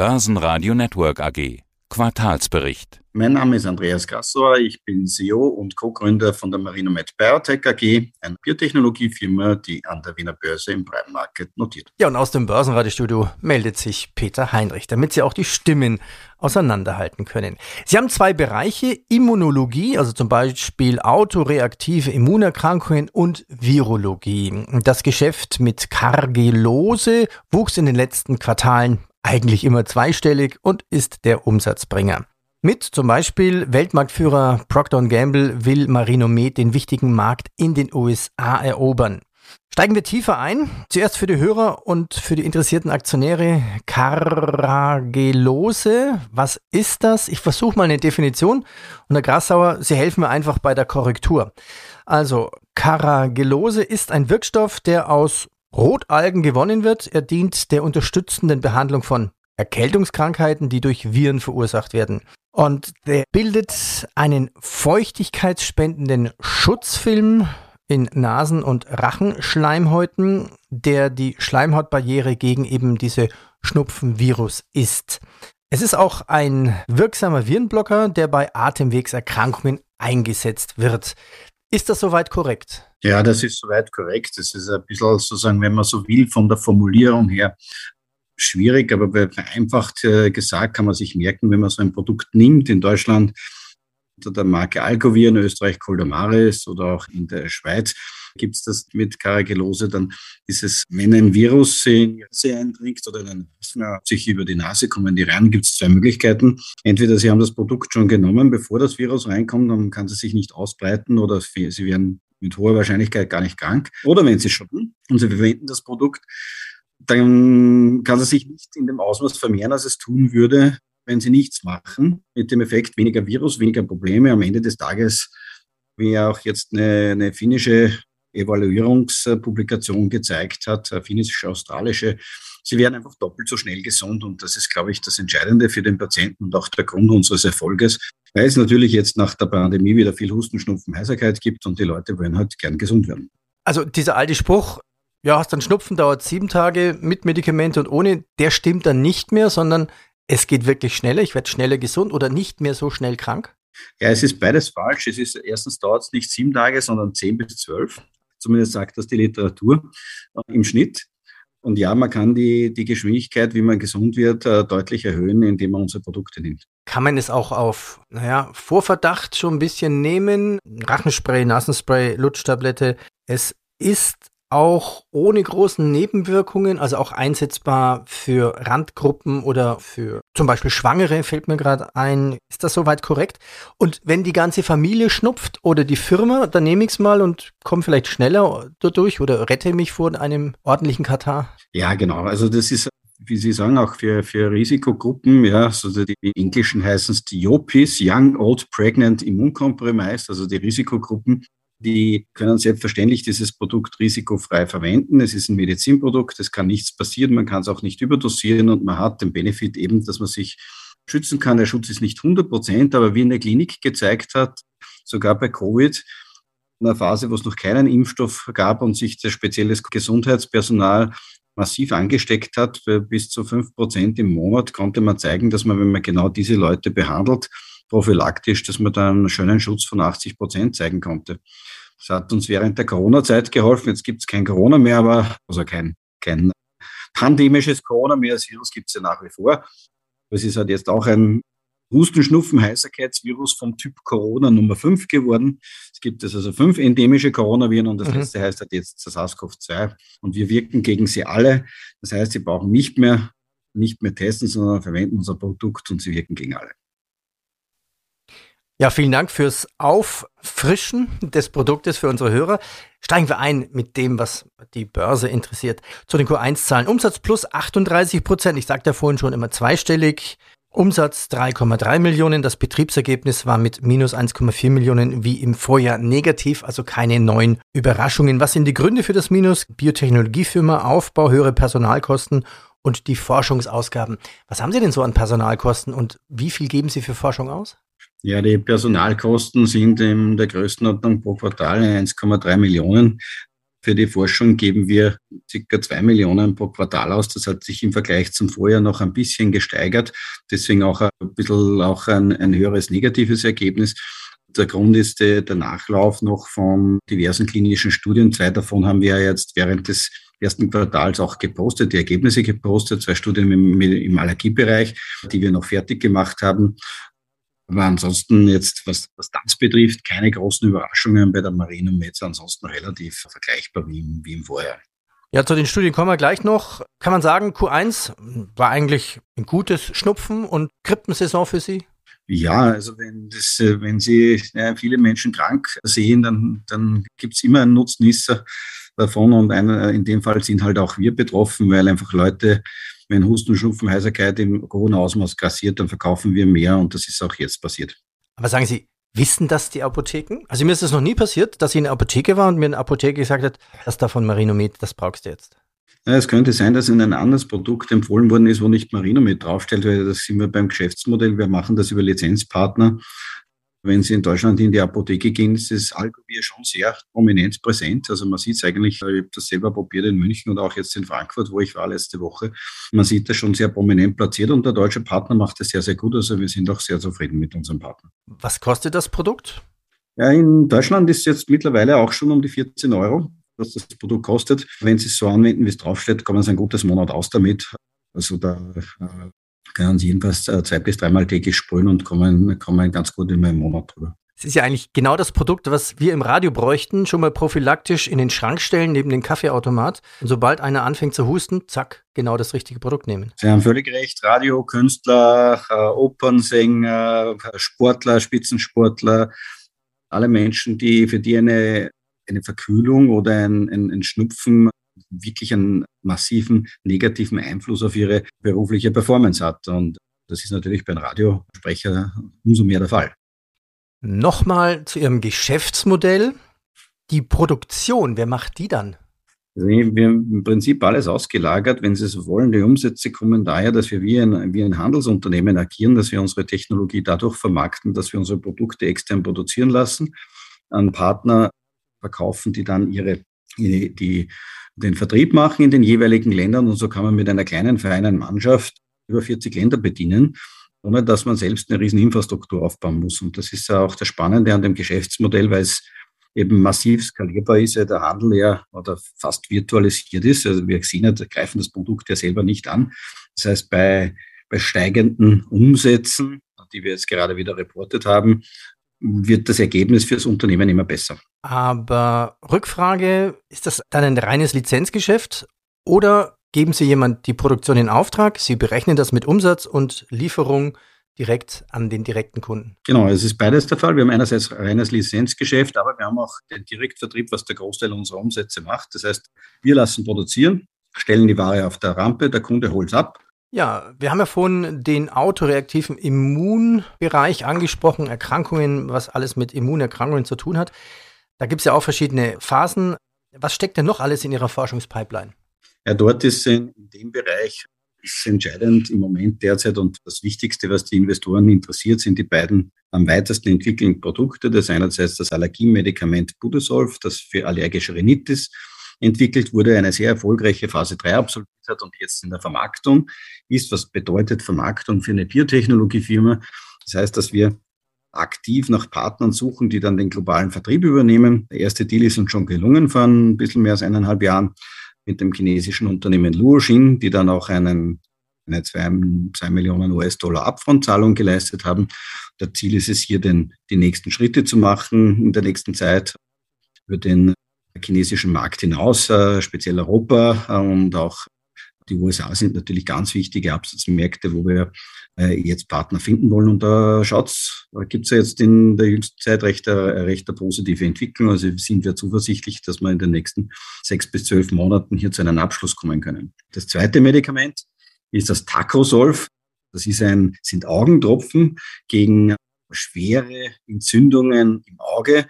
Börsenradio Network AG. Quartalsbericht. Mein Name ist Andreas Grassauer, ich bin CEO und Co-Gründer von der Marinomed Biotech AG, eine Biotechnologiefirma, die an der Wiener Börse im Prime Market notiert. Ja, und aus dem Börsenradiostudio meldet sich Peter Heinrich, damit Sie auch die Stimmen auseinanderhalten können. Sie haben zwei Bereiche, Immunologie, also zum Beispiel autoreaktive Immunerkrankungen und Virologie. Das Geschäft mit Kargelose wuchs in den letzten Quartalen eigentlich immer zweistellig und ist der Umsatzbringer. Mit zum Beispiel Weltmarktführer Procter Gamble will Marinomed den wichtigen Markt in den USA erobern. Steigen wir tiefer ein. Zuerst für die Hörer und für die interessierten Aktionäre Karagelose. Was ist das? Ich versuche mal eine Definition. Und Herr Grassauer, Sie helfen mir einfach bei der Korrektur. Also, Karagelose ist ein Wirkstoff, der aus Rotalgen gewonnen wird. Er dient der unterstützenden Behandlung von Erkältungskrankheiten, die durch Viren verursacht werden. Und der bildet einen feuchtigkeitsspendenden Schutzfilm in Nasen- und Rachenschleimhäuten, der die Schleimhautbarriere gegen eben diese Schnupfenvirus ist. Es ist auch ein wirksamer Virenblocker, der bei Atemwegserkrankungen eingesetzt wird. Ist das soweit korrekt? Ja, das ist soweit korrekt. Das ist ein bisschen sozusagen, wenn man so will, von der Formulierung her schwierig, aber vereinfacht äh, gesagt kann man sich merken, wenn man so ein Produkt nimmt in Deutschland unter der Marke Alcovir, in Österreich Coldamaris oder auch in der Schweiz gibt es das mit Karagelose, dann ist es, wenn ein Virus in die Nase eindringt oder ein Asthma sich über die Nase kommen die rein, gibt es zwei Möglichkeiten. Entweder Sie haben das Produkt schon genommen, bevor das Virus reinkommt, dann kann es sich nicht ausbreiten oder Sie werden mit hoher Wahrscheinlichkeit gar nicht krank. Oder wenn Sie schon und Sie verwenden das Produkt, dann kann es sich nicht in dem Ausmaß vermehren, als es tun würde, wenn Sie nichts machen. Mit dem Effekt weniger Virus, weniger Probleme. Am Ende des Tages, wie auch jetzt eine, eine finnische Evaluierungspublikation gezeigt hat, finnisch-australische, sie werden einfach doppelt so schnell gesund. Und das ist, glaube ich, das Entscheidende für den Patienten und auch der Grund unseres Erfolges, weil es natürlich jetzt nach der Pandemie wieder viel Husten, Schnupfen, Heiserkeit gibt und die Leute wollen halt gern gesund werden. Also dieser alte Spruch, ja, hast dann Schnupfen, dauert sieben Tage mit Medikamente und ohne, der stimmt dann nicht mehr, sondern es geht wirklich schneller, ich werde schneller gesund oder nicht mehr so schnell krank? Ja, es ist beides falsch. Es ist erstens dauert es nicht sieben Tage, sondern zehn bis zwölf. Zumindest sagt das die Literatur äh, im Schnitt. Und ja, man kann die, die Geschwindigkeit, wie man gesund wird, äh, deutlich erhöhen, indem man unsere Produkte nimmt. Kann man es auch auf, naja, Vorverdacht schon ein bisschen nehmen? Rachenspray, Nasenspray, Lutschtablette. Es ist auch ohne großen Nebenwirkungen, also auch einsetzbar für Randgruppen oder für zum Beispiel Schwangere, fällt mir gerade ein. Ist das soweit korrekt? Und wenn die ganze Familie schnupft oder die Firma, dann nehme ich es mal und komme vielleicht schneller dadurch oder rette mich vor einem ordentlichen Katar. Ja, genau. Also das ist wie Sie sagen, auch für, für Risikogruppen, ja, also die Englischen heißen es die YOPIs, Young, Old, Pregnant, Immuncompromised, also die Risikogruppen, die können selbstverständlich dieses Produkt risikofrei verwenden. Es ist ein Medizinprodukt, es kann nichts passieren, man kann es auch nicht überdosieren und man hat den Benefit eben, dass man sich schützen kann. Der Schutz ist nicht 100 Prozent, aber wie in der Klinik gezeigt hat, sogar bei Covid, in einer Phase, wo es noch keinen Impfstoff gab und sich das spezielles Gesundheitspersonal massiv angesteckt hat, bis zu fünf Prozent im Monat, konnte man zeigen, dass man, wenn man genau diese Leute behandelt, prophylaktisch, dass man da einen schönen Schutz von 80 Prozent zeigen konnte. Das hat uns während der Corona-Zeit geholfen. Jetzt gibt es kein Corona mehr, aber also kein, kein pandemisches Corona mehr. Das Virus gibt es ja nach wie vor. Es ist halt jetzt auch ein Husten, Schnupfen, vom Typ Corona Nummer 5 geworden. Es gibt also fünf endemische Coronaviren und das mhm. letzte heißt halt jetzt das SARS-CoV-2. Und wir wirken gegen sie alle. Das heißt, sie brauchen nicht mehr, nicht mehr testen, sondern verwenden unser Produkt und sie wirken gegen alle. Ja, vielen Dank fürs Auffrischen des Produktes für unsere Hörer. Steigen wir ein mit dem, was die Börse interessiert. Zu den Q1-Zahlen. Umsatz plus 38 Prozent. Ich sagte ja vorhin schon immer zweistellig. Umsatz 3,3 Millionen. Das Betriebsergebnis war mit minus 1,4 Millionen wie im Vorjahr negativ, also keine neuen Überraschungen. Was sind die Gründe für das Minus? Biotechnologiefirma, Aufbau, höhere Personalkosten und die Forschungsausgaben. Was haben Sie denn so an Personalkosten und wie viel geben Sie für Forschung aus? Ja, die Personalkosten sind in der Größenordnung pro Quartal 1,3 Millionen. Für die Forschung geben wir circa zwei Millionen pro Quartal aus. Das hat sich im Vergleich zum Vorjahr noch ein bisschen gesteigert. Deswegen auch ein bisschen auch ein, ein höheres negatives Ergebnis. Der Grund ist der, der Nachlauf noch von diversen klinischen Studien. Zwei davon haben wir jetzt während des ersten Quartals auch gepostet, die Ergebnisse gepostet, zwei Studien im, im Allergiebereich, die wir noch fertig gemacht haben. Aber ansonsten jetzt, was, was das betrifft, keine großen Überraschungen bei der Marine Metz, ansonsten relativ vergleichbar wie im, wie im Vorjahr. Ja, zu den Studien kommen wir gleich noch. Kann man sagen, Q1 war eigentlich ein gutes Schnupfen- und Krippensaison für Sie? Ja, also wenn, das, äh, wenn Sie ja, viele Menschen krank sehen, dann, dann gibt es immer einen Nutznießer davon und einer, in dem Fall sind halt auch wir betroffen, weil einfach Leute, wenn Husten, Schnupfen, Heiserkeit im hohen Ausmaß grassiert, dann verkaufen wir mehr und das ist auch jetzt passiert. Aber sagen Sie, wissen das die Apotheken? Also mir ist das noch nie passiert, dass ich in der Apotheke war und mir eine Apotheke gesagt hat, das da von Marinomed, das brauchst du jetzt. Ja, es könnte sein, dass in ein anderes Produkt empfohlen worden ist, wo nicht Marino mit draufstellt, weil das sind wir beim Geschäftsmodell. Wir machen das über Lizenzpartner. Wenn Sie in Deutschland in die Apotheke gehen, ist das Alkobier schon sehr prominent präsent. Also man sieht es eigentlich, ich habe das selber probiert in München und auch jetzt in Frankfurt, wo ich war letzte Woche. Man sieht das schon sehr prominent platziert und der deutsche Partner macht das sehr, sehr gut. Also wir sind auch sehr zufrieden mit unserem Partner. Was kostet das Produkt? Ja, in Deutschland ist es jetzt mittlerweile auch schon um die 14 Euro was das Produkt kostet. Wenn Sie es so anwenden, wie es draufsteht, kommen Sie ein gutes Monat aus damit. Also da äh, können Sie jedenfalls äh, zwei bis dreimal täglich sprühen und kommen, kommen ganz gut in meinen Monat drüber. Es ist ja eigentlich genau das Produkt, was wir im Radio bräuchten, schon mal prophylaktisch in den Schrank stellen, neben den Kaffeeautomat. Und sobald einer anfängt zu husten, zack, genau das richtige Produkt nehmen. Sie haben völlig recht. Radio, Künstler, äh, Opernsänger, Sportler, Spitzensportler, alle Menschen, die für die eine eine Verkühlung oder ein, ein, ein Schnupfen wirklich einen massiven negativen Einfluss auf ihre berufliche Performance hat. Und das ist natürlich beim Radiosprecher umso mehr der Fall. Nochmal zu Ihrem Geschäftsmodell. Die Produktion, wer macht die dann? Also wir haben im Prinzip alles ausgelagert, wenn Sie so wollen. Die Umsätze kommen daher, dass wir wie ein, wie ein Handelsunternehmen agieren, dass wir unsere Technologie dadurch vermarkten, dass wir unsere Produkte extern produzieren lassen, an Partner verkaufen, die dann ihre, die, die, den Vertrieb machen in den jeweiligen Ländern. Und so kann man mit einer kleinen feinen Mannschaft über 40 Länder bedienen, ohne dass man selbst eine riesen Infrastruktur aufbauen muss. Und das ist ja auch das Spannende an dem Geschäftsmodell, weil es eben massiv skalierbar ist, ja der Handel ja oder fast virtualisiert ist. Also wir sehen ja, greifen das Produkt ja selber nicht an. Das heißt, bei, bei steigenden Umsätzen, die wir jetzt gerade wieder reportet haben, wird das Ergebnis fürs Unternehmen immer besser. Aber Rückfrage, ist das dann ein reines Lizenzgeschäft oder geben Sie jemand die Produktion in Auftrag, Sie berechnen das mit Umsatz und Lieferung direkt an den direkten Kunden? Genau, es ist beides der Fall. Wir haben einerseits reines Lizenzgeschäft, aber wir haben auch den Direktvertrieb, was der Großteil unserer Umsätze macht. Das heißt, wir lassen produzieren, stellen die Ware auf der Rampe, der Kunde holt es ab ja, wir haben ja vorhin den autoreaktiven Immunbereich angesprochen, Erkrankungen, was alles mit Immunerkrankungen zu tun hat. Da gibt es ja auch verschiedene Phasen. Was steckt denn noch alles in Ihrer Forschungspipeline? Ja, dort ist in, dem Bereich ist entscheidend im Moment derzeit und das Wichtigste, was die Investoren interessiert, sind die beiden am weitesten entwickelten Produkte. Das einerseits das Allergiemedikament Budesolv, das für allergische Rhinitis entwickelt wurde, eine sehr erfolgreiche Phase 3 absolviert hat und jetzt in der Vermarktung ist. Was bedeutet Vermarktung für eine Biotechnologiefirma? Das heißt, dass wir aktiv nach Partnern suchen, die dann den globalen Vertrieb übernehmen. Der erste Deal ist uns schon gelungen vor ein bisschen mehr als eineinhalb Jahren mit dem chinesischen Unternehmen Luoxin, die dann auch einen, eine zwei, zwei Millionen US-Dollar Upfront-Zahlung geleistet haben. Der Ziel ist es hier, den, die nächsten Schritte zu machen in der nächsten Zeit über den chinesischen Markt hinaus, äh, speziell Europa äh, und auch die USA sind natürlich ganz wichtige Absatzmärkte, wo wir äh, jetzt Partner finden wollen. Und da schaut's, da gibt es ja jetzt in der jüngsten Zeit recht, recht eine positive Entwicklung. Also sind wir zuversichtlich, dass wir in den nächsten sechs bis zwölf Monaten hier zu einem Abschluss kommen können. Das zweite Medikament ist das Tacosolv. Das ist ein, sind Augentropfen gegen schwere Entzündungen im Auge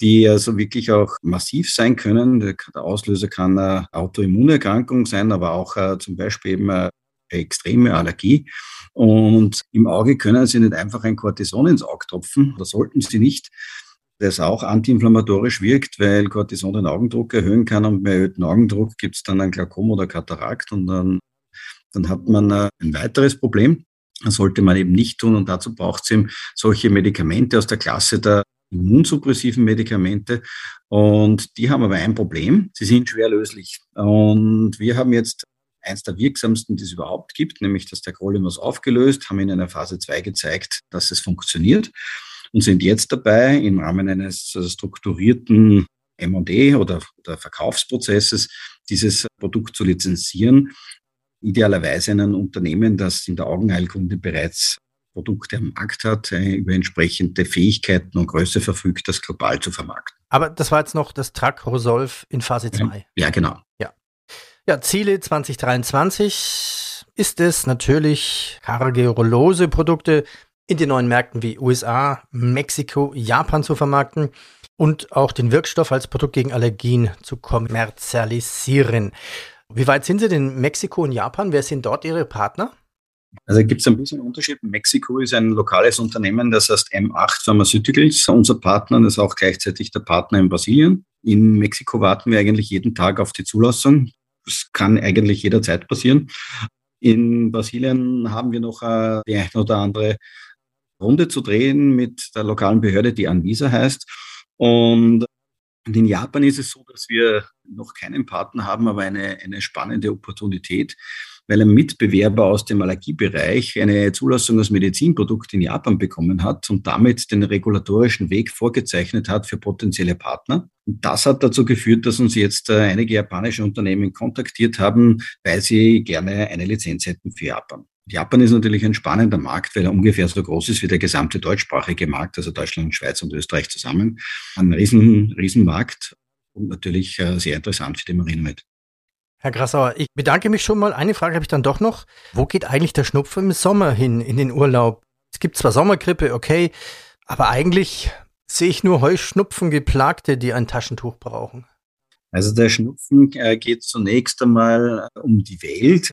die also wirklich auch massiv sein können. Der Auslöser kann eine Autoimmunerkrankung sein, aber auch äh, zum Beispiel eben eine extreme Allergie. Und im Auge können Sie nicht einfach ein Cortison ins Auge tropfen, oder sollten Sie nicht. das auch antiinflammatorisch wirkt, weil Cortison den Augendruck erhöhen kann und bei erhöhten Augendruck gibt es dann ein Glaukom oder Katarakt und dann, dann hat man äh, ein weiteres Problem. Das sollte man eben nicht tun und dazu braucht es eben solche Medikamente aus der Klasse der immunsuppressiven Medikamente. Und die haben aber ein Problem, sie sind schwer löslich. Und wir haben jetzt eins der wirksamsten, die es überhaupt gibt, nämlich das Tacrolimus aufgelöst, haben in einer Phase 2 gezeigt, dass es funktioniert und sind jetzt dabei, im Rahmen eines äh, strukturierten M&E oder, oder Verkaufsprozesses dieses Produkt zu lizenzieren. Idealerweise ein Unternehmen, das in der Augenheilkunde bereits Produkte am Markt hat, äh, über entsprechende Fähigkeiten und Größe verfügt, das global zu vermarkten. Aber das war jetzt noch das Track Rosolv in Phase 2. Ja, genau. Ja. Ja, Ziele 2023 ist es natürlich, Kargeolose-Produkte in den neuen Märkten wie USA, Mexiko, Japan zu vermarkten und auch den Wirkstoff als Produkt gegen Allergien zu kommerzialisieren. Wie weit sind Sie denn in Mexiko und Japan? Wer sind dort Ihre Partner? Also gibt es ein bisschen Unterschied. Mexiko ist ein lokales Unternehmen, das heißt M8 Pharmaceuticals, unser Partner, das ist auch gleichzeitig der Partner in Brasilien. In Mexiko warten wir eigentlich jeden Tag auf die Zulassung. Das kann eigentlich jederzeit passieren. In Brasilien haben wir noch äh, die eine oder andere Runde zu drehen mit der lokalen Behörde, die Anvisa heißt. Und in Japan ist es so, dass wir noch keinen Partner haben, aber eine, eine spannende Opportunität, weil ein Mitbewerber aus dem Allergiebereich eine Zulassung als Medizinprodukt in Japan bekommen hat und damit den regulatorischen Weg vorgezeichnet hat für potenzielle Partner. Und das hat dazu geführt, dass uns jetzt äh, einige japanische Unternehmen kontaktiert haben, weil sie gerne eine Lizenz hätten für Japan. Japan ist natürlich ein spannender Markt, weil er ungefähr so groß ist wie der gesamte deutschsprachige Markt, also Deutschland, Schweiz und Österreich zusammen. Ein riesen, riesen und natürlich äh, sehr interessant für die Marinomed. Herr Grassauer, ich bedanke mich schon mal. Eine Frage habe ich dann doch noch. Wo geht eigentlich der Schnupfen im Sommer hin, in den Urlaub? Es gibt zwar Sommergrippe, okay, aber eigentlich sehe ich nur Heuschnupfen-Geplagte, die ein Taschentuch brauchen. Also der Schnupfen äh, geht zunächst einmal um die Welt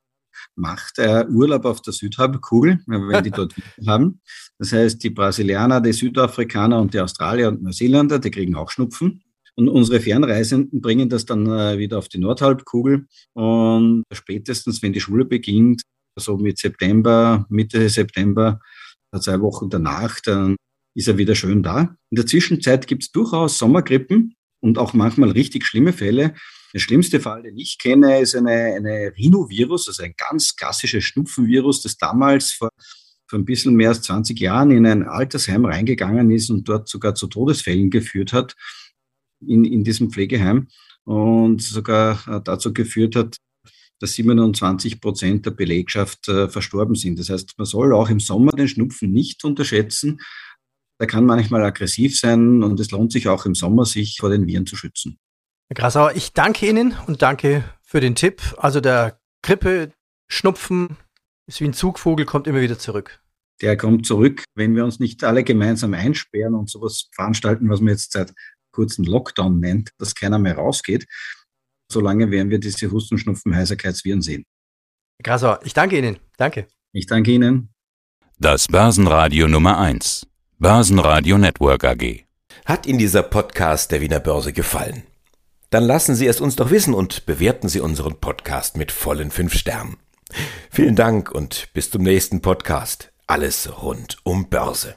macht Urlaub auf der Südhalbkugel, wenn die dort haben. Das heißt, die Brasilianer, die Südafrikaner und die Australier und Neuseeländer, die kriegen auch Schnupfen. Und unsere Fernreisenden bringen das dann äh, wieder auf die Nordhalbkugel. Und spätestens, wenn die Schule beginnt, so mit September, Mitte September, zwei Wochen danach, dann ist er wieder schön da. In der Zwischenzeit gibt es durchaus Sommergrippen und auch manchmal richtig schlimme Fälle. Der schlimmste Fall, den ich kenne, ist eine, eine Rhinovirus, also ein ganz klassisches Schnupfenvirus, das damals vor, vor ein bisschen mehr als 20 Jahren in ein Altersheim reingegangen ist und dort sogar zu Todesfällen geführt hat in, in diesem Pflegeheim und sogar äh, dazu geführt hat, dass 27 Prozent der Belegschaft äh, verstorben sind. Das heißt, man soll auch im Sommer den Schnupfen nicht unterschätzen. Der kann manchmal aggressiv sein und es lohnt sich auch im Sommer, sich vor den Viren zu schützen. Herr Grasauer, ich danke Ihnen und danke für den Tipp. Also der Grippe, Schnupfen ist wie ein Zugvogel, kommt immer wieder zurück. Der kommt zurück, wenn wir uns nicht alle gemeinsam einsperren und sowas veranstalten, was man jetzt seit kurzem Lockdown nennt, dass keiner mehr rausgeht. Solange werden wir diese Husten, Schnupfen, Heiserkeitsviren sehen. Grasauer, ich danke Ihnen. Danke. Ich danke Ihnen. Das Börsenradio Nummer 1. Börsenradio Network AG. Hat Ihnen dieser Podcast der Wiener Börse gefallen? Dann lassen Sie es uns doch wissen und bewerten Sie unseren Podcast mit vollen fünf Sternen. Vielen Dank und bis zum nächsten Podcast. Alles rund um Börse.